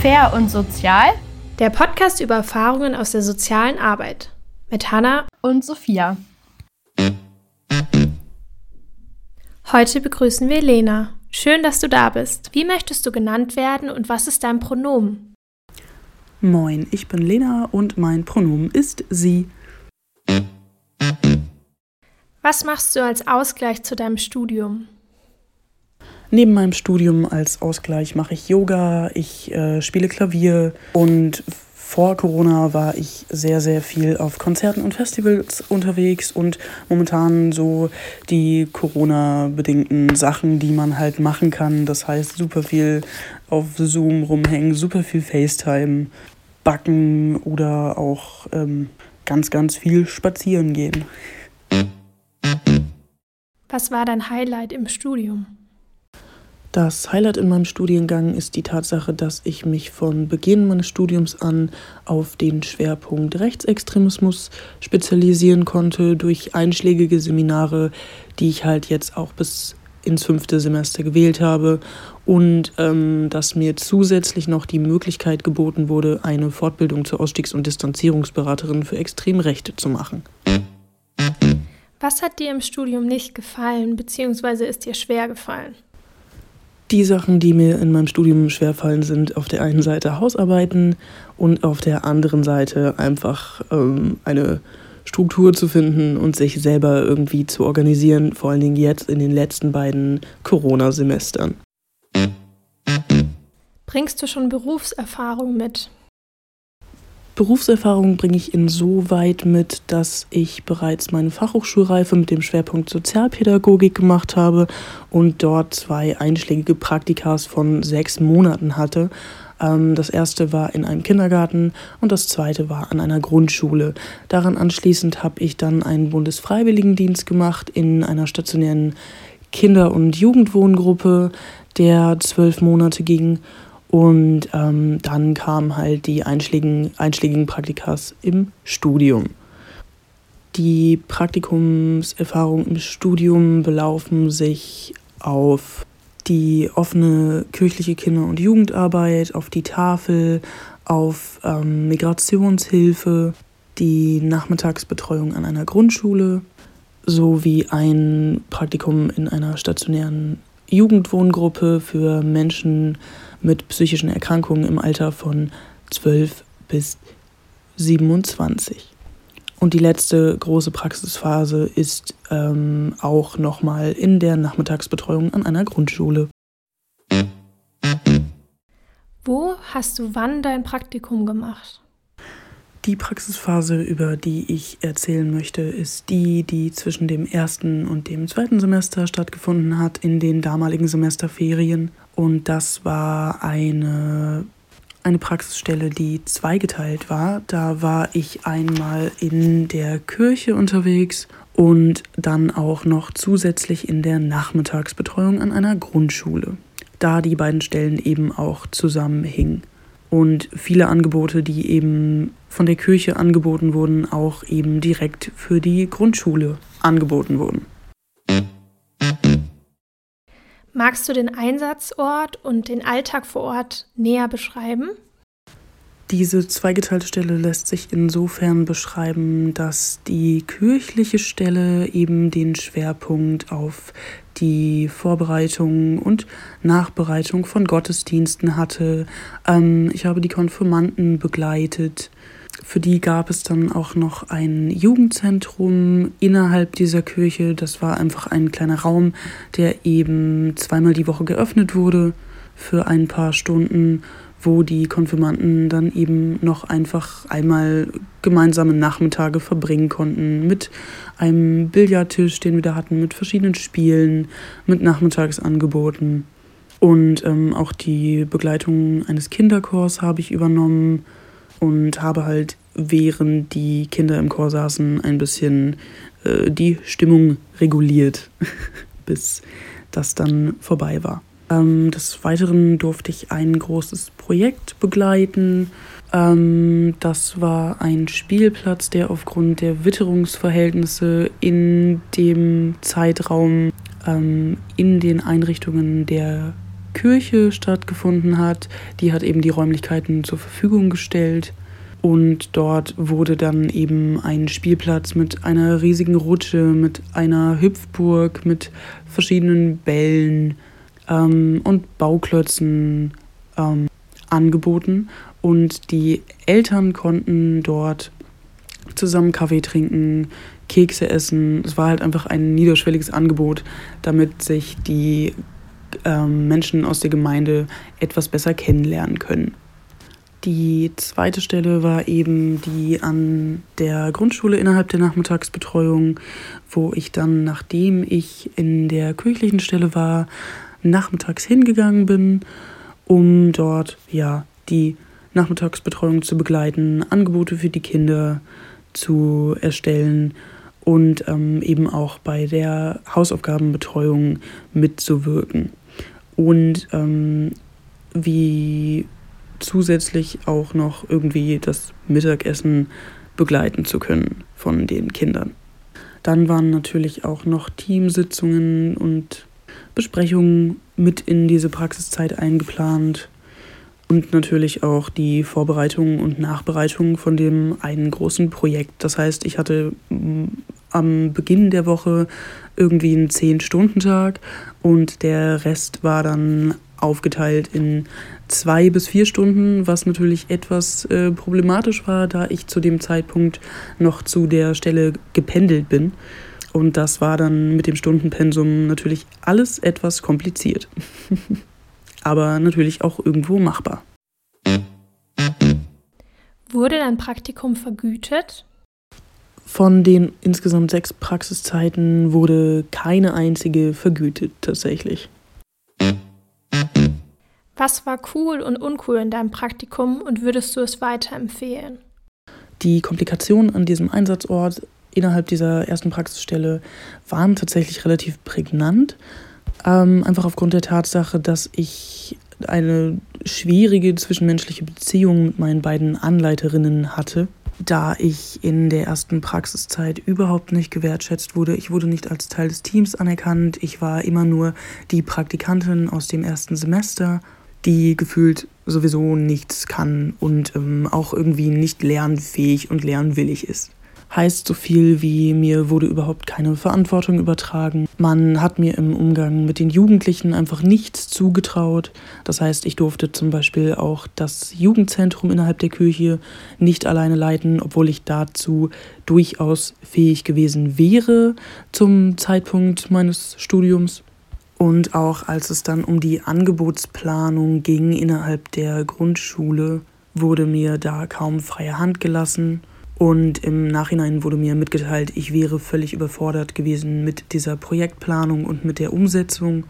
Fair und sozial. Der Podcast über Erfahrungen aus der sozialen Arbeit mit Hanna und Sophia. Heute begrüßen wir Lena. Schön, dass du da bist. Wie möchtest du genannt werden und was ist dein Pronomen? Moin, ich bin Lena und mein Pronomen ist sie. Was machst du als Ausgleich zu deinem Studium? Neben meinem Studium als Ausgleich mache ich Yoga, ich äh, spiele Klavier und vor Corona war ich sehr, sehr viel auf Konzerten und Festivals unterwegs und momentan so die Corona-bedingten Sachen, die man halt machen kann. Das heißt, super viel auf Zoom rumhängen, super viel FaceTime, backen oder auch ähm, ganz, ganz viel spazieren gehen. Was war dein Highlight im Studium? Das Highlight in meinem Studiengang ist die Tatsache, dass ich mich von Beginn meines Studiums an auf den Schwerpunkt Rechtsextremismus spezialisieren konnte durch einschlägige Seminare, die ich halt jetzt auch bis ins fünfte Semester gewählt habe und ähm, dass mir zusätzlich noch die Möglichkeit geboten wurde, eine Fortbildung zur Ausstiegs- und Distanzierungsberaterin für Extremrechte zu machen. Was hat dir im Studium nicht gefallen, beziehungsweise ist dir schwer gefallen? Die Sachen, die mir in meinem Studium schwerfallen, sind auf der einen Seite Hausarbeiten und auf der anderen Seite einfach ähm, eine Struktur zu finden und sich selber irgendwie zu organisieren, vor allen Dingen jetzt in den letzten beiden Corona-Semestern. Bringst du schon Berufserfahrung mit? Berufserfahrung bringe ich insoweit mit, dass ich bereits meine Fachhochschulreife mit dem Schwerpunkt Sozialpädagogik gemacht habe und dort zwei einschlägige Praktikas von sechs Monaten hatte. Ähm, das erste war in einem Kindergarten und das zweite war an einer Grundschule. Daran anschließend habe ich dann einen Bundesfreiwilligendienst gemacht in einer stationären Kinder- und Jugendwohngruppe, der zwölf Monate ging. Und ähm, dann kamen halt die einschlägigen, einschlägigen Praktikas im Studium. Die Praktikumserfahrungen im Studium belaufen sich auf die offene kirchliche Kinder- und Jugendarbeit, auf die Tafel, auf ähm, Migrationshilfe, die Nachmittagsbetreuung an einer Grundschule sowie ein Praktikum in einer stationären Jugendwohngruppe für Menschen mit psychischen Erkrankungen im Alter von 12 bis 27. Und die letzte große Praxisphase ist ähm, auch nochmal in der Nachmittagsbetreuung an einer Grundschule. Wo hast du wann dein Praktikum gemacht? Die Praxisphase, über die ich erzählen möchte, ist die, die zwischen dem ersten und dem zweiten Semester stattgefunden hat, in den damaligen Semesterferien. Und das war eine, eine Praxisstelle, die zweigeteilt war. Da war ich einmal in der Kirche unterwegs und dann auch noch zusätzlich in der Nachmittagsbetreuung an einer Grundschule, da die beiden Stellen eben auch zusammenhingen. Und viele Angebote, die eben von der Kirche angeboten wurden, auch eben direkt für die Grundschule angeboten wurden. Magst du den Einsatzort und den Alltag vor Ort näher beschreiben? Diese zweigeteilte Stelle lässt sich insofern beschreiben, dass die kirchliche Stelle eben den Schwerpunkt auf die Vorbereitung und Nachbereitung von Gottesdiensten hatte. Ähm, ich habe die Konfirmanden begleitet für die gab es dann auch noch ein Jugendzentrum innerhalb dieser Kirche. Das war einfach ein kleiner Raum, der eben zweimal die Woche geöffnet wurde für ein paar Stunden, wo die Konfirmanden dann eben noch einfach einmal gemeinsame Nachmittage verbringen konnten mit einem Billardtisch, den wir da hatten, mit verschiedenen Spielen, mit Nachmittagsangeboten. Und ähm, auch die Begleitung eines Kinderchors habe ich übernommen und habe halt, während die Kinder im Chor saßen, ein bisschen äh, die Stimmung reguliert, bis das dann vorbei war. Ähm, des Weiteren durfte ich ein großes Projekt begleiten. Ähm, das war ein Spielplatz, der aufgrund der Witterungsverhältnisse in dem Zeitraum ähm, in den Einrichtungen der Kirche stattgefunden hat. Die hat eben die Räumlichkeiten zur Verfügung gestellt. Und dort wurde dann eben ein Spielplatz mit einer riesigen Rutsche, mit einer Hüpfburg, mit verschiedenen Bällen ähm, und Bauklötzen ähm, angeboten. Und die Eltern konnten dort zusammen Kaffee trinken, Kekse essen. Es war halt einfach ein niederschwelliges Angebot, damit sich die ähm, Menschen aus der Gemeinde etwas besser kennenlernen können. Die zweite Stelle war eben die an der Grundschule innerhalb der Nachmittagsbetreuung, wo ich dann, nachdem ich in der kirchlichen Stelle war, nachmittags hingegangen bin, um dort ja die Nachmittagsbetreuung zu begleiten, Angebote für die Kinder zu erstellen und ähm, eben auch bei der Hausaufgabenbetreuung mitzuwirken. Und ähm, wie zusätzlich auch noch irgendwie das Mittagessen begleiten zu können von den Kindern. Dann waren natürlich auch noch Teamsitzungen und Besprechungen mit in diese Praxiszeit eingeplant und natürlich auch die Vorbereitung und Nachbereitung von dem einen großen Projekt. Das heißt, ich hatte mm, am Beginn der Woche irgendwie einen 10-Stunden-Tag und der Rest war dann aufgeteilt in zwei bis vier Stunden, was natürlich etwas äh, problematisch war, da ich zu dem Zeitpunkt noch zu der Stelle gependelt bin. Und das war dann mit dem Stundenpensum natürlich alles etwas kompliziert. Aber natürlich auch irgendwo machbar. Wurde dein Praktikum vergütet? Von den insgesamt sechs Praxiszeiten wurde keine einzige vergütet tatsächlich. Was war cool und uncool in deinem Praktikum und würdest du es weiterempfehlen? Die Komplikationen an diesem Einsatzort innerhalb dieser ersten Praxisstelle waren tatsächlich relativ prägnant. Ähm, einfach aufgrund der Tatsache, dass ich eine schwierige zwischenmenschliche Beziehung mit meinen beiden Anleiterinnen hatte, da ich in der ersten Praxiszeit überhaupt nicht gewertschätzt wurde. Ich wurde nicht als Teil des Teams anerkannt. Ich war immer nur die Praktikantin aus dem ersten Semester die gefühlt sowieso nichts kann und ähm, auch irgendwie nicht lernfähig und lernwillig ist. Heißt so viel wie mir wurde überhaupt keine Verantwortung übertragen. Man hat mir im Umgang mit den Jugendlichen einfach nichts zugetraut. Das heißt, ich durfte zum Beispiel auch das Jugendzentrum innerhalb der Kirche nicht alleine leiten, obwohl ich dazu durchaus fähig gewesen wäre zum Zeitpunkt meines Studiums. Und auch als es dann um die Angebotsplanung ging innerhalb der Grundschule, wurde mir da kaum freie Hand gelassen. Und im Nachhinein wurde mir mitgeteilt, ich wäre völlig überfordert gewesen mit dieser Projektplanung und mit der Umsetzung,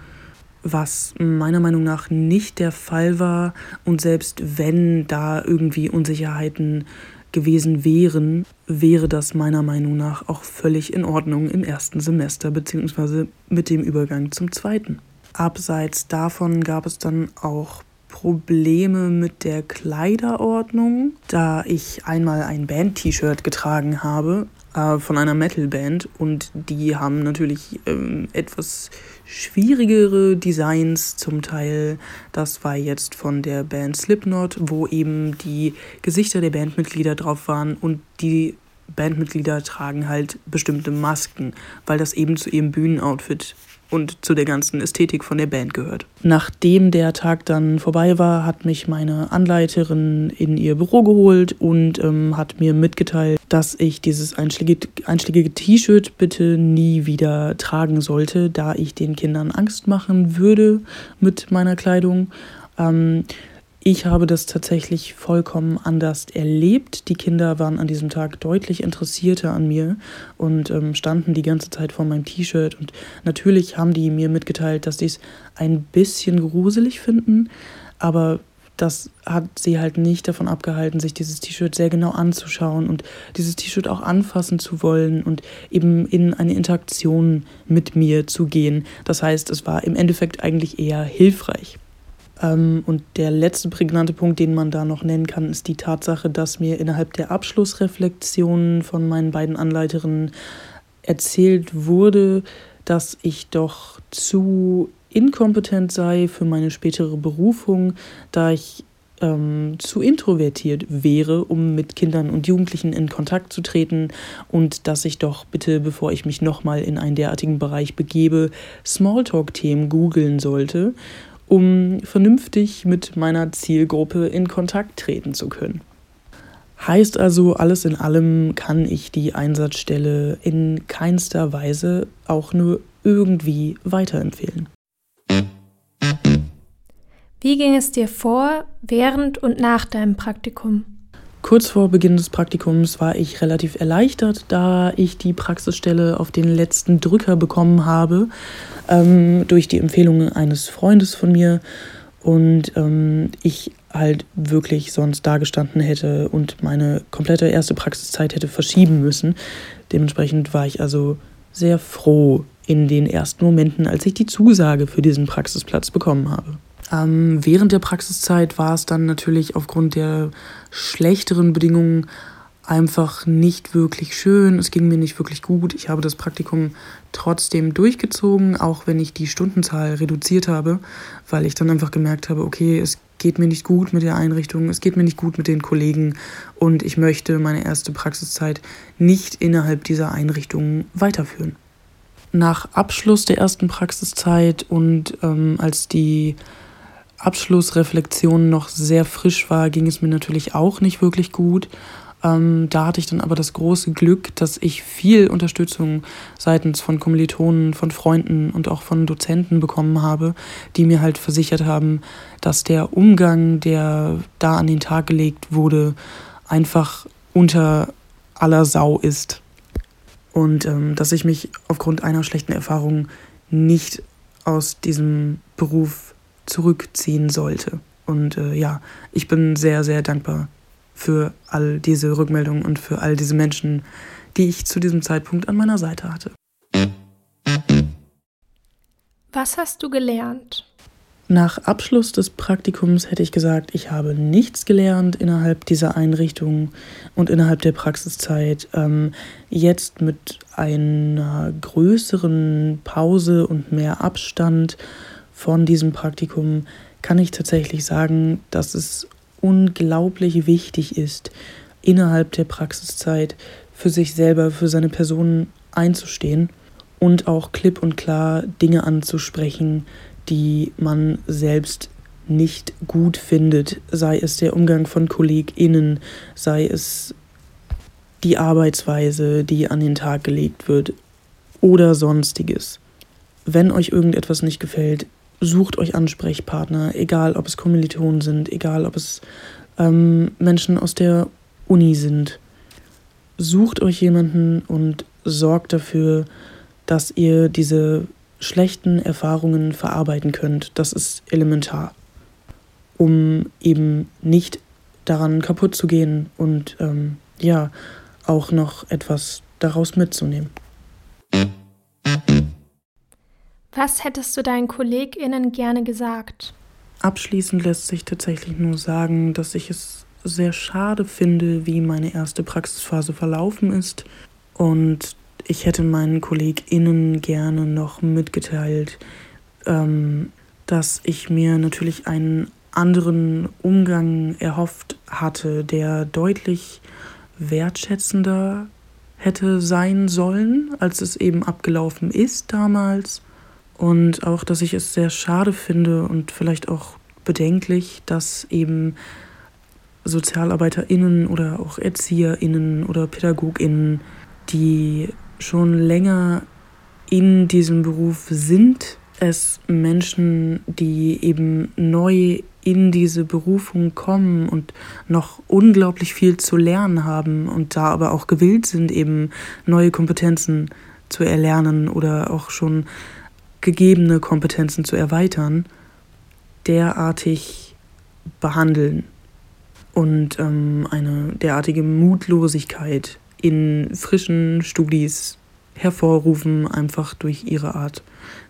was meiner Meinung nach nicht der Fall war. Und selbst wenn da irgendwie Unsicherheiten gewesen wären, wäre das meiner Meinung nach auch völlig in Ordnung im ersten Semester bzw. mit dem Übergang zum zweiten. Abseits davon gab es dann auch Probleme mit der Kleiderordnung, da ich einmal ein Band-T-Shirt getragen habe äh, von einer Metal-Band und die haben natürlich ähm, etwas schwierigere Designs zum Teil. Das war jetzt von der Band Slipknot, wo eben die Gesichter der Bandmitglieder drauf waren und die Bandmitglieder tragen halt bestimmte Masken, weil das eben zu ihrem Bühnenoutfit und zu der ganzen Ästhetik von der Band gehört. Nachdem der Tag dann vorbei war, hat mich meine Anleiterin in ihr Büro geholt und ähm, hat mir mitgeteilt, dass ich dieses einschlägige, T-Shirt bitte nie wieder tragen sollte, da ich den Kindern Angst machen würde mit meiner Kleidung. Ähm, ich habe das tatsächlich vollkommen anders erlebt. Die Kinder waren an diesem Tag deutlich interessierter an mir und ähm, standen die ganze Zeit vor meinem T-Shirt. Und natürlich haben die mir mitgeteilt, dass sie es ein bisschen gruselig finden, aber das hat sie halt nicht davon abgehalten, sich dieses T-Shirt sehr genau anzuschauen und dieses T-Shirt auch anfassen zu wollen und eben in eine Interaktion mit mir zu gehen. Das heißt, es war im Endeffekt eigentlich eher hilfreich. Ähm, und der letzte prägnante Punkt, den man da noch nennen kann, ist die Tatsache, dass mir innerhalb der Abschlussreflexionen von meinen beiden Anleiterinnen erzählt wurde, dass ich doch zu inkompetent sei für meine spätere Berufung, da ich ähm, zu introvertiert wäre, um mit Kindern und Jugendlichen in Kontakt zu treten und dass ich doch bitte, bevor ich mich nochmal in einen derartigen Bereich begebe, Smalltalk-Themen googeln sollte, um vernünftig mit meiner Zielgruppe in Kontakt treten zu können. Heißt also, alles in allem kann ich die Einsatzstelle in keinster Weise auch nur irgendwie weiterempfehlen. Wie ging es dir vor, während und nach deinem Praktikum? Kurz vor Beginn des Praktikums war ich relativ erleichtert, da ich die Praxisstelle auf den letzten Drücker bekommen habe, ähm, durch die Empfehlung eines Freundes von mir. Und ähm, ich halt wirklich sonst dagestanden hätte und meine komplette erste Praxiszeit hätte verschieben müssen. Dementsprechend war ich also sehr froh in den ersten Momenten, als ich die Zusage für diesen Praxisplatz bekommen habe. Ähm, während der Praxiszeit war es dann natürlich aufgrund der schlechteren Bedingungen einfach nicht wirklich schön. Es ging mir nicht wirklich gut. Ich habe das Praktikum trotzdem durchgezogen, auch wenn ich die Stundenzahl reduziert habe, weil ich dann einfach gemerkt habe, okay, es geht mir nicht gut mit der Einrichtung, es geht mir nicht gut mit den Kollegen und ich möchte meine erste Praxiszeit nicht innerhalb dieser Einrichtung weiterführen. Nach Abschluss der ersten Praxiszeit und ähm, als die Abschlussreflexion noch sehr frisch war, ging es mir natürlich auch nicht wirklich gut. Ähm, da hatte ich dann aber das große Glück, dass ich viel Unterstützung seitens von Kommilitonen, von Freunden und auch von Dozenten bekommen habe, die mir halt versichert haben, dass der Umgang, der da an den Tag gelegt wurde, einfach unter aller Sau ist. Und ähm, dass ich mich aufgrund einer schlechten Erfahrung nicht aus diesem Beruf zurückziehen sollte. Und äh, ja, ich bin sehr, sehr dankbar für all diese Rückmeldungen und für all diese Menschen, die ich zu diesem Zeitpunkt an meiner Seite hatte. Was hast du gelernt? Nach Abschluss des Praktikums hätte ich gesagt, ich habe nichts gelernt innerhalb dieser Einrichtung und innerhalb der Praxiszeit. Ähm, jetzt mit einer größeren Pause und mehr Abstand von diesem Praktikum kann ich tatsächlich sagen, dass es unglaublich wichtig ist, innerhalb der Praxiszeit für sich selber, für seine Person einzustehen und auch klipp und klar Dinge anzusprechen, die man selbst nicht gut findet, sei es der Umgang von KollegInnen, sei es die Arbeitsweise, die an den Tag gelegt wird oder sonstiges. Wenn euch irgendetwas nicht gefällt, sucht euch Ansprechpartner, egal ob es Kommilitonen sind, egal ob es ähm, Menschen aus der Uni sind. Sucht euch jemanden und sorgt dafür, dass ihr diese schlechten Erfahrungen verarbeiten könnt. Das ist elementar, um eben nicht daran kaputt zu gehen und ähm, ja, auch noch etwas daraus mitzunehmen. Was hättest du deinen KollegInnen gerne gesagt? Abschließend lässt sich tatsächlich nur sagen, dass ich es sehr schade finde, wie meine erste Praxisphase verlaufen ist. Und ich hätte meinen KollegInnen gerne noch mitgeteilt, ähm, dass ich mir natürlich einen anderen Umgang erhofft hatte, der deutlich wertschätzender hätte sein sollen, als es eben abgelaufen ist damals. Und auch, dass ich es sehr schade finde und vielleicht auch bedenklich, dass eben SozialarbeiterInnen oder auch ErzieherInnen oder PädagogInnen, die schon länger in diesem Beruf sind, es Menschen, die eben neu in diese Berufung kommen und noch unglaublich viel zu lernen haben und da aber auch gewillt sind, eben neue Kompetenzen zu erlernen oder auch schon gegebene Kompetenzen zu erweitern, derartig behandeln und ähm, eine derartige Mutlosigkeit in frischen Studis hervorrufen, einfach durch ihre Art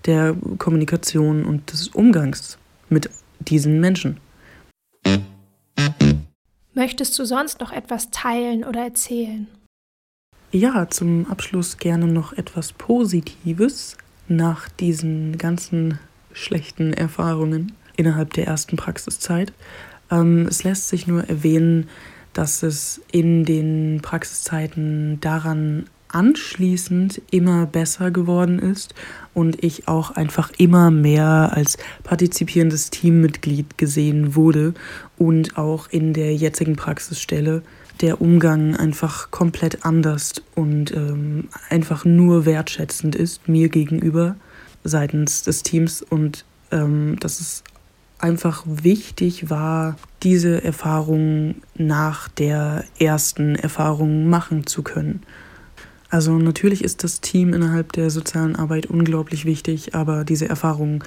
der Kommunikation und des Umgangs mit diesen Menschen. Möchtest du sonst noch etwas teilen oder erzählen? Ja, zum Abschluss gerne noch etwas Positives nach diesen ganzen schlechten Erfahrungen innerhalb der ersten Praxiszeit. Ähm, es lässt sich nur erwähnen, dass es in den Praxiszeiten daran anschließend immer besser geworden ist und ich auch einfach immer mehr als partizipierendes Teammitglied gesehen wurde und auch in der jetzigen Praxisstelle der Umgang einfach komplett anders und ähm, einfach nur wertschätzend ist mir gegenüber seitens des Teams und ähm, dass es einfach wichtig war, diese Erfahrung nach der ersten Erfahrung machen zu können. Also natürlich ist das Team innerhalb der sozialen Arbeit unglaublich wichtig, aber diese Erfahrungen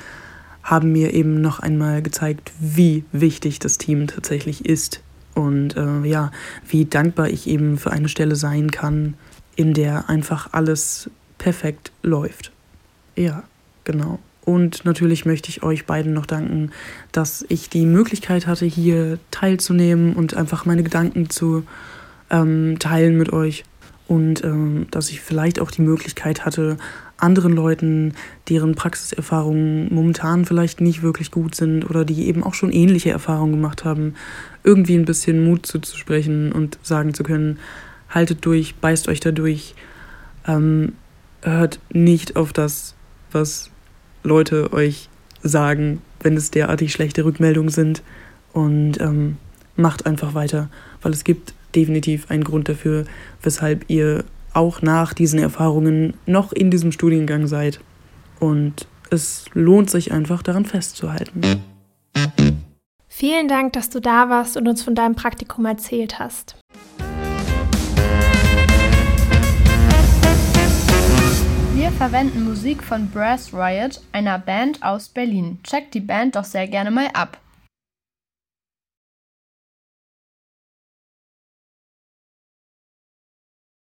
haben mir eben noch einmal gezeigt, wie wichtig das Team tatsächlich ist und äh, ja, wie dankbar ich eben für eine Stelle sein kann, in der einfach alles perfekt läuft. Ja, genau. Und natürlich möchte ich euch beiden noch danken, dass ich die Möglichkeit hatte, hier teilzunehmen und einfach meine Gedanken zu ähm, teilen mit euch. Und ähm, dass ich vielleicht auch die Möglichkeit hatte, anderen Leuten, deren Praxiserfahrungen momentan vielleicht nicht wirklich gut sind oder die eben auch schon ähnliche Erfahrungen gemacht haben, irgendwie ein bisschen Mut zuzusprechen und sagen zu können, haltet durch, beißt euch da durch, ähm, hört nicht auf das, was Leute euch sagen, wenn es derartig schlechte Rückmeldungen sind. Und ähm, macht einfach weiter, weil es gibt definitiv einen Grund dafür, weshalb ihr auch nach diesen Erfahrungen noch in diesem Studiengang seid. Und es lohnt sich einfach daran festzuhalten. Vielen Dank, dass du da warst und uns von deinem Praktikum erzählt hast. Wir verwenden Musik von Brass Riot, einer Band aus Berlin. Checkt die Band doch sehr gerne mal ab.